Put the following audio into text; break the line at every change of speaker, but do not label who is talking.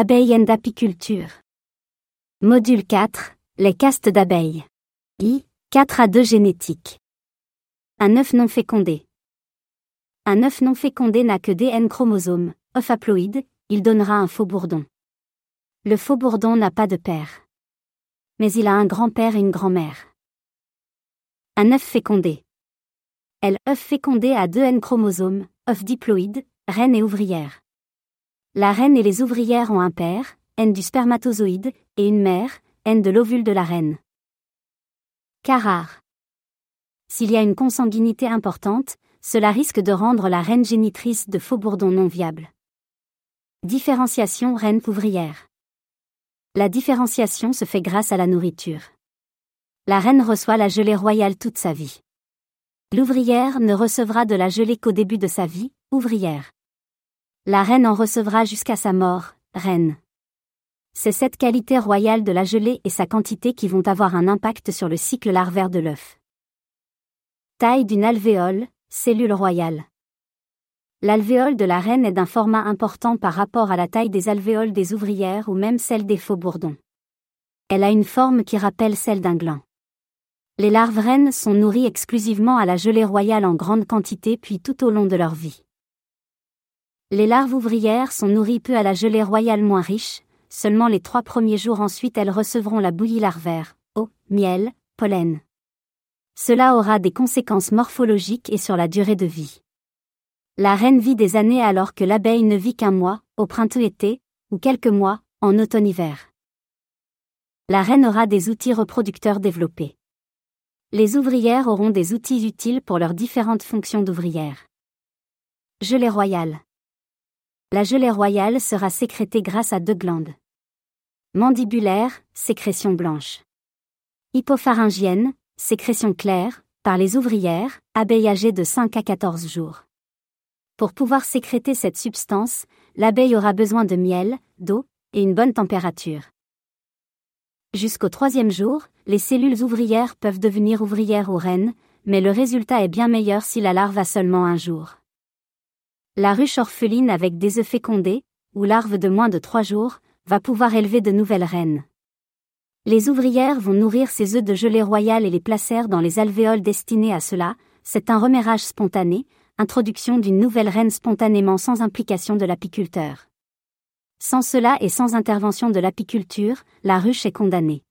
Abeilles and apiculture. Module 4. Les castes d'abeilles. I. 4 à 2 génétique. Un œuf non fécondé. Un œuf non fécondé n'a que des N chromosomes, œuf haploïde, il donnera un faux bourdon. Le faux bourdon n'a pas de père. Mais il a un grand-père et une grand-mère. Un œuf fécondé. L. œuf fécondé a deux N chromosomes, œuf diploïde, reine et ouvrière. La reine et les ouvrières ont un père, N du spermatozoïde, et une mère, N de l'ovule de la reine. Cas rare. S'il y a une consanguinité importante, cela risque de rendre la reine génitrice de faux bourdons non viable. Différenciation reine-ouvrière. La différenciation se fait grâce à la nourriture. La reine reçoit la gelée royale toute sa vie. L'ouvrière ne recevra de la gelée qu'au début de sa vie, ouvrière. La reine en recevra jusqu'à sa mort, reine. C'est cette qualité royale de la gelée et sa quantité qui vont avoir un impact sur le cycle larvaire de l'œuf. Taille d'une alvéole, cellule royale. L'alvéole de la reine est d'un format important par rapport à la taille des alvéoles des ouvrières ou même celle des faux bourdons. Elle a une forme qui rappelle celle d'un gland. Les larves reines sont nourries exclusivement à la gelée royale en grande quantité puis tout au long de leur vie. Les larves ouvrières sont nourries peu à la gelée royale moins riche, seulement les trois premiers jours ensuite elles recevront la bouillie larvaire, eau, miel, pollen. Cela aura des conséquences morphologiques et sur la durée de vie. La reine vit des années alors que l'abeille ne vit qu'un mois, au printemps-été, ou quelques mois, en automne-hiver. La reine aura des outils reproducteurs développés. Les ouvrières auront des outils utiles pour leurs différentes fonctions d'ouvrières. Gelée royale. La gelée royale sera sécrétée grâce à deux glandes. Mandibulaire, sécrétion blanche. Hypopharyngienne, sécrétion claire, par les ouvrières, abeilles âgées de 5 à 14 jours. Pour pouvoir sécréter cette substance, l'abeille aura besoin de miel, d'eau, et une bonne température. Jusqu'au troisième jour, les cellules ouvrières peuvent devenir ouvrières ou reines, mais le résultat est bien meilleur si la larve a seulement un jour. La ruche orpheline avec des œufs fécondés, ou larves de moins de trois jours, va pouvoir élever de nouvelles reines. Les ouvrières vont nourrir ces œufs de gelée royale et les placer dans les alvéoles destinées à cela, c'est un remérage spontané, introduction d'une nouvelle reine spontanément sans implication de l'apiculteur. Sans cela et sans intervention de l'apiculture, la ruche est condamnée.